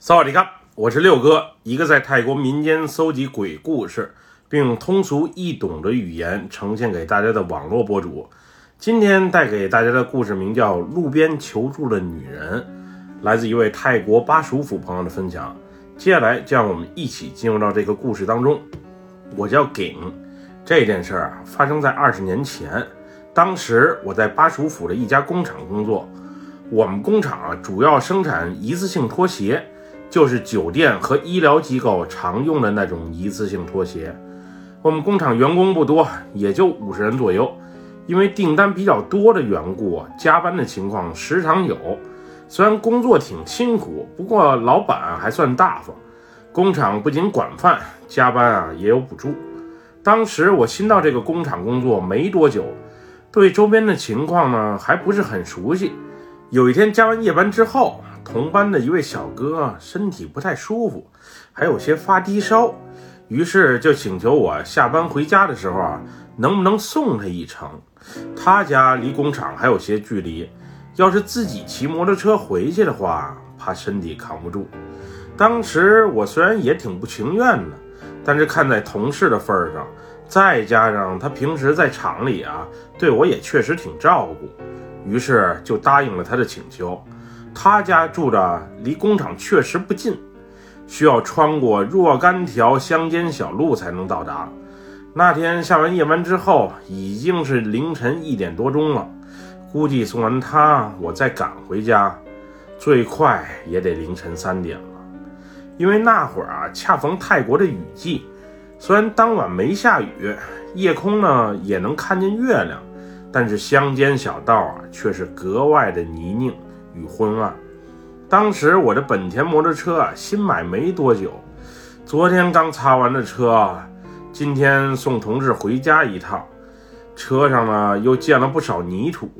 萨瓦迪卡，我是六哥，一个在泰国民间搜集鬼故事，并用通俗易懂的语言呈现给大家的网络博主。今天带给大家的故事名叫《路边求助的女人》，来自一位泰国巴蜀府朋友的分享。接下来，就让我们一起进入到这个故事当中。我叫景，这件事儿发生在二十年前，当时我在巴蜀府的一家工厂工作。我们工厂啊，主要生产一次性拖鞋，就是酒店和医疗机构常用的那种一次性拖鞋。我们工厂员工不多，也就五十人左右。因为订单比较多的缘故，加班的情况时常有。虽然工作挺辛苦，不过老板还算大方。工厂不仅管饭，加班啊也有补助。当时我新到这个工厂工作没多久，对周边的情况呢还不是很熟悉。有一天加完夜班之后，同班的一位小哥身体不太舒服，还有些发低烧，于是就请求我下班回家的时候啊，能不能送他一程？他家离工厂还有些距离，要是自己骑摩托车回去的话，怕身体扛不住。当时我虽然也挺不情愿的，但是看在同事的份上，再加上他平时在厂里啊，对我也确实挺照顾。于是就答应了他的请求。他家住的离工厂确实不近，需要穿过若干条乡间小路才能到达。那天下完夜班之后，已经是凌晨一点多钟了。估计送完他，我再赶回家，最快也得凌晨三点了。因为那会儿啊，恰逢泰国的雨季，虽然当晚没下雨，夜空呢也能看见月亮。但是乡间小道啊，却是格外的泥泞与昏暗。当时我的本田摩托车啊，新买没多久，昨天刚擦完的车啊，今天送同事回家一趟，车上呢又溅了不少泥土，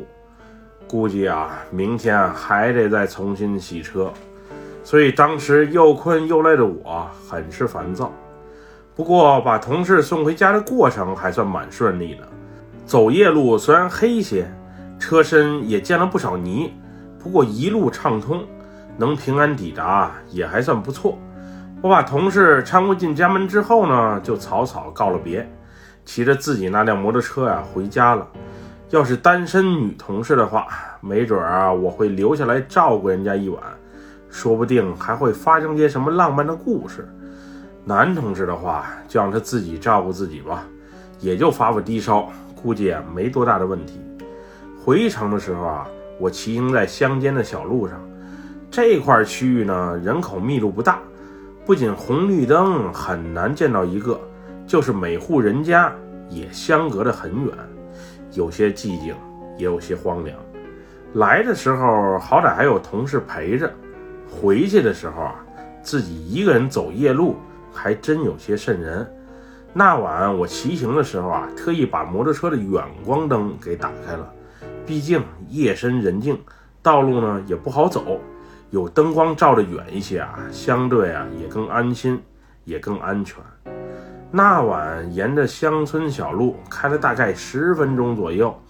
估计啊，明天还得再重新洗车。所以当时又困又累的我，很是烦躁。不过把同事送回家的过程还算蛮顺利的。走夜路虽然黑些，车身也溅了不少泥，不过一路畅通，能平安抵达也还算不错。我把同事搀扶进家门之后呢，就草草告了别，骑着自己那辆摩托车呀回家了。要是单身女同事的话，没准啊我会留下来照顾人家一晚，说不定还会发生些什么浪漫的故事。男同志的话，就让他自己照顾自己吧，也就发发低烧。估计啊没多大的问题。回城的时候啊，我骑行在乡间的小路上，这块区域呢人口密度不大，不仅红绿灯很难见到一个，就是每户人家也相隔得很远，有些寂静，也有些荒凉。来的时候好歹还有同事陪着，回去的时候啊自己一个人走夜路，还真有些瘆人。那晚我骑行的时候啊，特意把摩托车的远光灯给打开了，毕竟夜深人静，道路呢也不好走，有灯光照得远一些啊，相对啊也更安心，也更安全。那晚沿着乡村小路开了大概十分钟左右，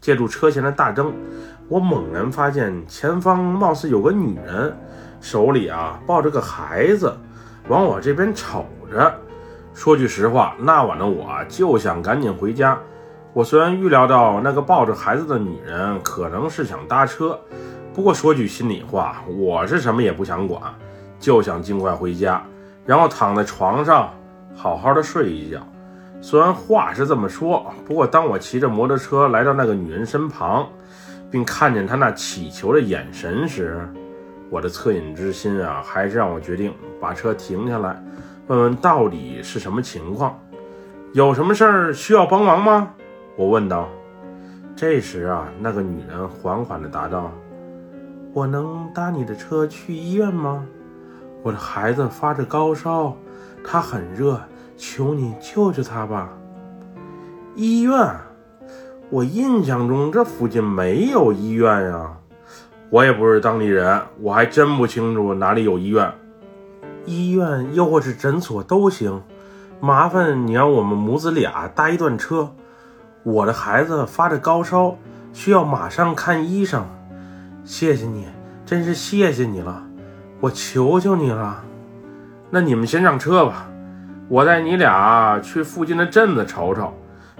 借助车前的大灯，我猛然发现前方貌似有个女人，手里啊抱着个孩子，往我这边瞅着。说句实话，那晚的我就想赶紧回家。我虽然预料到那个抱着孩子的女人可能是想搭车，不过说句心里话，我是什么也不想管，就想尽快回家，然后躺在床上好好的睡一觉。虽然话是这么说，不过当我骑着摩托车来到那个女人身旁，并看见她那乞求的眼神时，我的恻隐之心啊，还是让我决定把车停下来。问问到底是什么情况？有什么事儿需要帮忙吗？我问道。这时啊，那个女人缓缓地答道：“我能搭你的车去医院吗？我的孩子发着高烧，他很热，求你救救他吧。”医院？我印象中这附近没有医院呀。我也不是当地人，我还真不清楚哪里有医院。医院又或是诊所都行，麻烦你让我们母子俩搭一段车。我的孩子发着高烧，需要马上看医生。谢谢你，真是谢谢你了。我求求你了，那你们先上车吧，我带你俩去附近的镇子瞅瞅，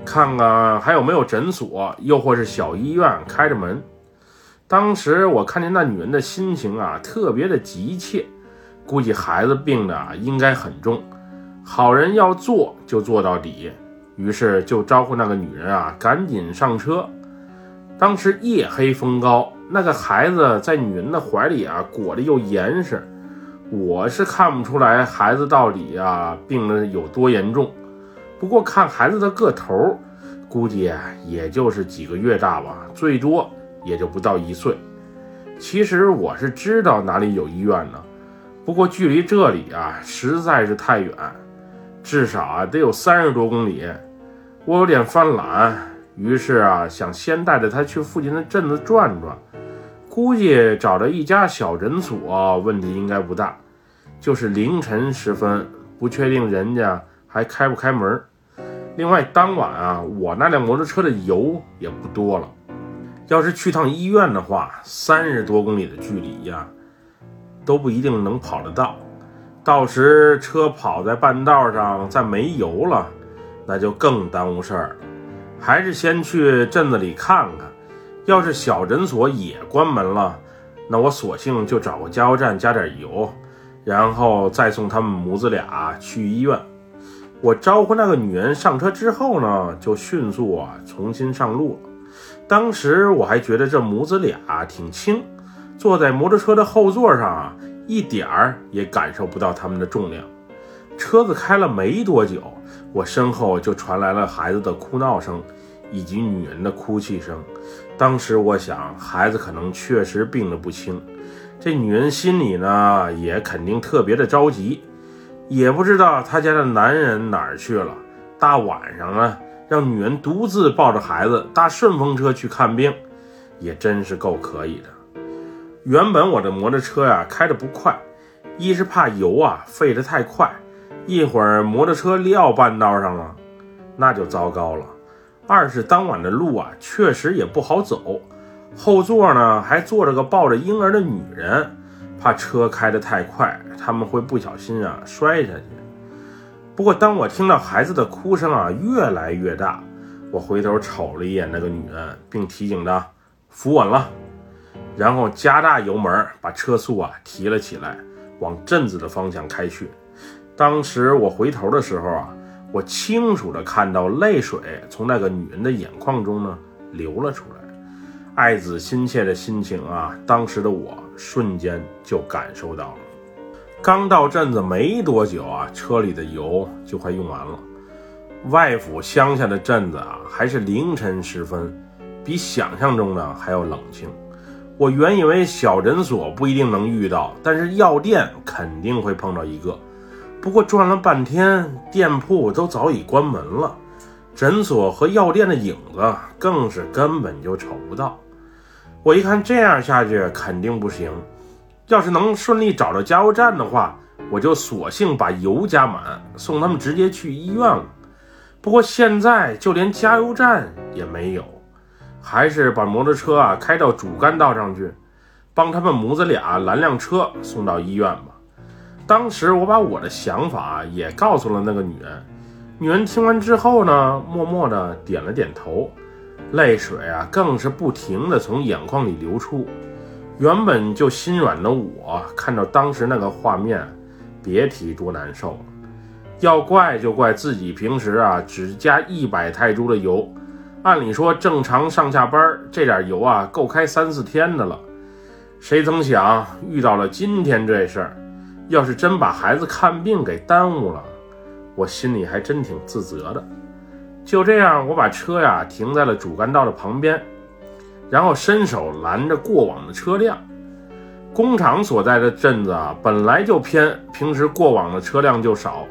看看还有没有诊所，又或是小医院开着门。当时我看见那女人的心情啊，特别的急切，估计孩子病的应该很重，好人要做就做到底。于是就招呼那个女人啊，赶紧上车。当时夜黑风高，那个孩子在女人的怀里啊，裹得又严实。我是看不出来孩子到底啊病的有多严重，不过看孩子的个头，估计也就是几个月大吧，最多也就不到一岁。其实我是知道哪里有医院的，不过距离这里啊实在是太远，至少啊得有三十多公里。我有点犯懒，于是啊，想先带着他去附近的镇子转转。估计找着一家小诊所，问题应该不大。就是凌晨时分，不确定人家还开不开门。另外，当晚啊，我那辆摩托车的油也不多了。要是去趟医院的话，三十多公里的距离呀，都不一定能跑得到。到时车跑在半道上，再没油了。那就更耽误事儿了，还是先去镇子里看看。要是小诊所也关门了，那我索性就找个加油站加点油，然后再送他们母子俩去医院。我招呼那个女人上车之后呢，就迅速啊重新上路。当时我还觉得这母子俩挺轻，坐在摩托车的后座上啊，一点儿也感受不到他们的重量。车子开了没多久。我身后就传来了孩子的哭闹声，以及女人的哭泣声。当时我想，孩子可能确实病得不轻，这女人心里呢也肯定特别的着急，也不知道她家的男人哪儿去了。大晚上啊，让女人独自抱着孩子搭顺风车去看病，也真是够可以的。原本我的摩托车呀开的不快，一是怕油啊费得太快。一会儿摩托车撂半道上了，那就糟糕了。二是当晚的路啊，确实也不好走，后座呢还坐着个抱着婴儿的女人，怕车开得太快，他们会不小心啊摔下去。不过当我听到孩子的哭声啊越来越大，我回头瞅了一眼那个女人，并提醒她扶稳了，然后加大油门，把车速啊提了起来，往镇子的方向开去。当时我回头的时候啊，我清楚的看到泪水从那个女人的眼眶中呢流了出来，爱子心切的心情啊，当时的我瞬间就感受到了。刚到镇子没多久啊，车里的油就快用完了。外府乡下的镇子啊，还是凌晨时分，比想象中的还要冷清。我原以为小诊所不一定能遇到，但是药店肯定会碰到一个。不过转了半天，店铺都早已关门了，诊所和药店的影子更是根本就瞅不到。我一看这样下去肯定不行，要是能顺利找到加油站的话，我就索性把油加满，送他们直接去医院了。不过现在就连加油站也没有，还是把摩托车啊开到主干道上去，帮他们母子俩拦辆车送到医院吧。当时我把我的想法也告诉了那个女人，女人听完之后呢，默默的点了点头，泪水啊更是不停的从眼眶里流出。原本就心软的我，看到当时那个画面，别提多难受了。要怪就怪自己平时啊只加一百泰铢的油，按理说正常上下班这点油啊够开三四天的了，谁曾想遇到了今天这事儿。要是真把孩子看病给耽误了，我心里还真挺自责的。就这样，我把车呀停在了主干道的旁边，然后伸手拦着过往的车辆。工厂所在的镇子啊，本来就偏，平时过往的车辆就少，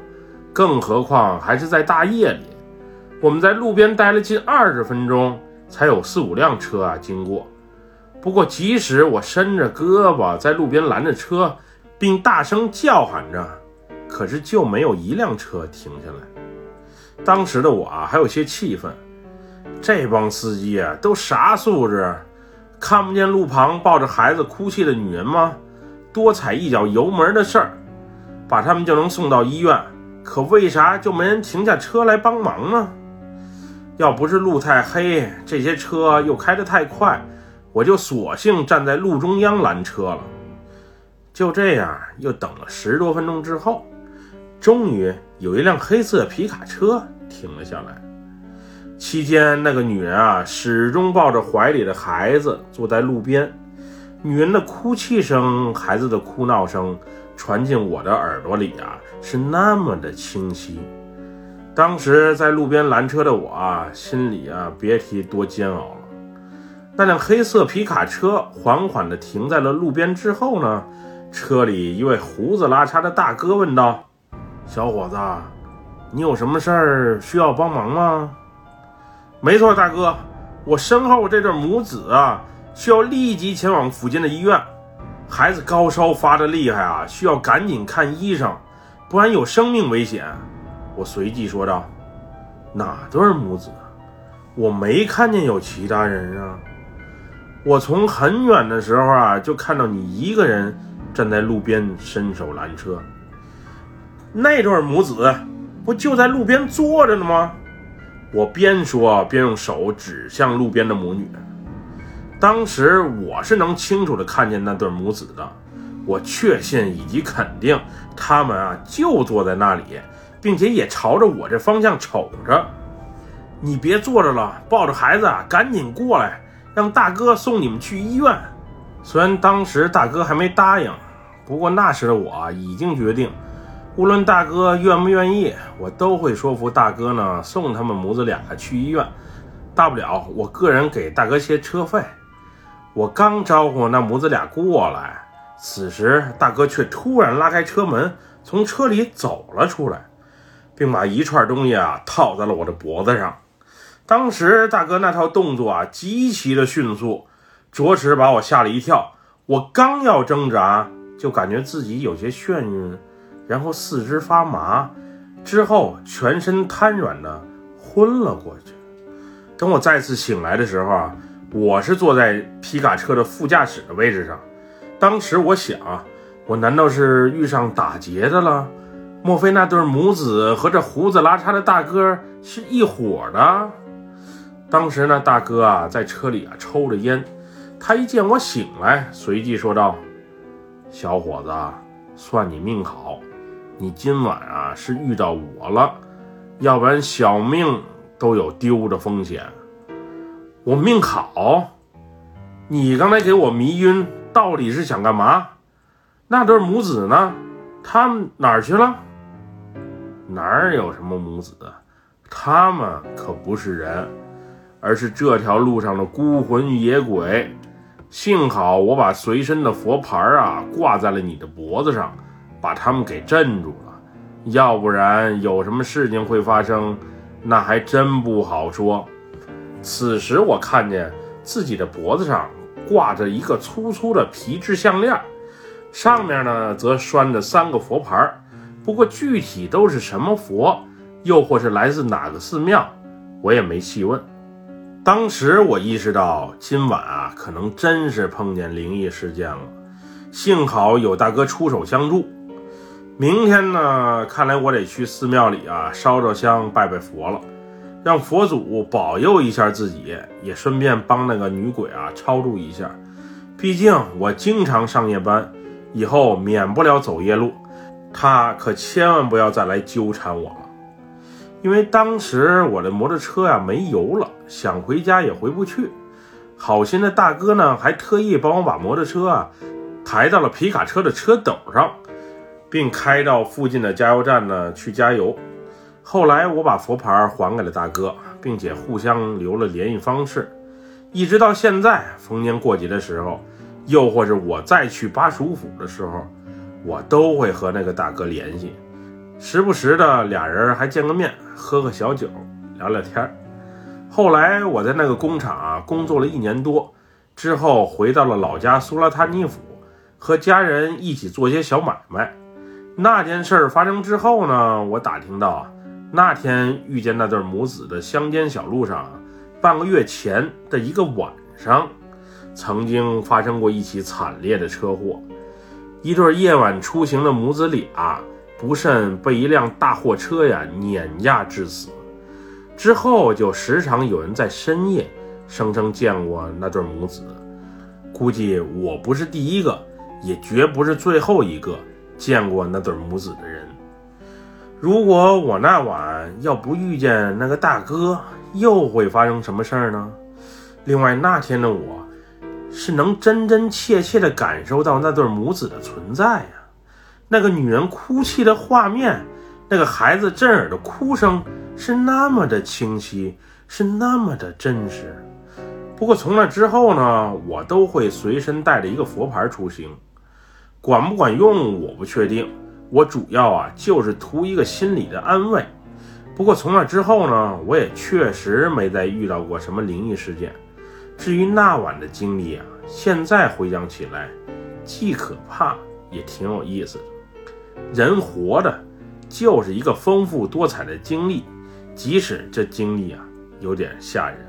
更何况还是在大夜里。我们在路边待了近二十分钟，才有四五辆车啊经过。不过，即使我伸着胳膊在路边拦着车，并大声叫喊着，可是就没有一辆车停下来。当时的我啊，还有些气愤，这帮司机啊，都啥素质？看不见路旁抱着孩子哭泣的女人吗？多踩一脚油门的事儿，把他们就能送到医院。可为啥就没人停下车来帮忙呢？要不是路太黑，这些车又开得太快，我就索性站在路中央拦车了。就这样，又等了十多分钟之后，终于有一辆黑色皮卡车停了下来。期间，那个女人啊，始终抱着怀里的孩子坐在路边。女人的哭泣声，孩子的哭闹声，传进我的耳朵里啊，是那么的清晰。当时在路边拦车的我啊，心里啊，别提多煎熬了。那辆黑色皮卡车缓缓地停在了路边之后呢，车里一位胡子拉碴的大哥问道：“小伙子，你有什么事儿需要帮忙吗？”“没错，大哥，我身后这对母子啊。”需要立即前往附近的医院，孩子高烧发的厉害啊，需要赶紧看医生，不然有生命危险。我随即说道：“哪对母子？我没看见有其他人啊。我从很远的时候啊，就看到你一个人站在路边伸手拦车。那对母子不就在路边坐着呢吗？”我边说边用手指向路边的母女。当时我是能清楚的看见那对母子的，我确信以及肯定他们啊就坐在那里，并且也朝着我这方向瞅着。你别坐着了，抱着孩子啊，赶紧过来，让大哥送你们去医院。虽然当时大哥还没答应，不过那时的我已经决定，无论大哥愿不愿意，我都会说服大哥呢送他们母子俩去医院，大不了我个人给大哥些车费。我刚招呼那母子俩过来，此时大哥却突然拉开车门，从车里走了出来，并把一串东西啊套在了我的脖子上。当时大哥那套动作啊极其的迅速，着实把我吓了一跳。我刚要挣扎，就感觉自己有些眩晕，然后四肢发麻，之后全身瘫软的昏了过去。等我再次醒来的时候啊。我是坐在皮卡车的副驾驶的位置上，当时我想，我难道是遇上打劫的了？莫非那对母子和这胡子拉碴的大哥是一伙的？当时呢，大哥啊在车里啊抽着烟，他一见我醒来，随即说道：“小伙子，算你命好，你今晚啊是遇到我了，要不然小命都有丢的风险。”我命好，你刚才给我迷晕，到底是想干嘛？那对母子呢？他们哪儿去了？哪儿有什么母子？他们可不是人，而是这条路上的孤魂野鬼。幸好我把随身的佛牌啊挂在了你的脖子上，把他们给镇住了。要不然有什么事情会发生，那还真不好说。此时我看见自己的脖子上挂着一个粗粗的皮质项链，上面呢则拴着三个佛牌不过具体都是什么佛，又或是来自哪个寺庙，我也没细问。当时我意识到今晚啊，可能真是碰见灵异事件了。幸好有大哥出手相助。明天呢，看来我得去寺庙里啊烧烧香拜拜佛了。让佛祖保佑一下自己，也顺便帮那个女鬼啊超度一下。毕竟我经常上夜班，以后免不了走夜路，他可千万不要再来纠缠我了。因为当时我的摩托车呀没油了，想回家也回不去。好心的大哥呢，还特意帮我把摩托车啊抬到了皮卡车的车斗上，并开到附近的加油站呢去加油。后来我把佛牌还给了大哥，并且互相留了联系方式，一直到现在，逢年过节的时候，又或是我再去巴蜀府的时候，我都会和那个大哥联系，时不时的俩人还见个面，喝个小酒，聊聊天后来我在那个工厂啊工作了一年多，之后回到了老家苏拉塔尼府，和家人一起做些小买卖。那件事儿发生之后呢，我打听到啊。那天遇见那对母子的乡间小路上，半个月前的一个晚上，曾经发生过一起惨烈的车祸。一对夜晚出行的母子俩，不慎被一辆大货车呀碾压致死。之后就时常有人在深夜声称见过那对母子。估计我不是第一个，也绝不是最后一个见过那对母子的人。如果我那晚要不遇见那个大哥，又会发生什么事儿呢？另外那天的我，是能真真切切地感受到那对母子的存在呀。那个女人哭泣的画面，那个孩子震耳的哭声，是那么的清晰，是那么的真实。不过从那之后呢，我都会随身带着一个佛牌出行，管不管用我不确定。我主要啊就是图一个心理的安慰。不过从那之后呢，我也确实没再遇到过什么灵异事件。至于那晚的经历啊，现在回想起来，既可怕也挺有意思的。人活的，就是一个丰富多彩的经历，即使这经历啊有点吓人。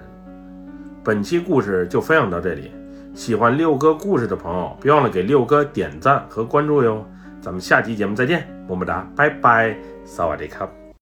本期故事就分享到这里，喜欢六哥故事的朋友，别忘了给六哥点赞和关注哟。咱们下期节目再见，么么哒，拜拜，萨瓦迪卡。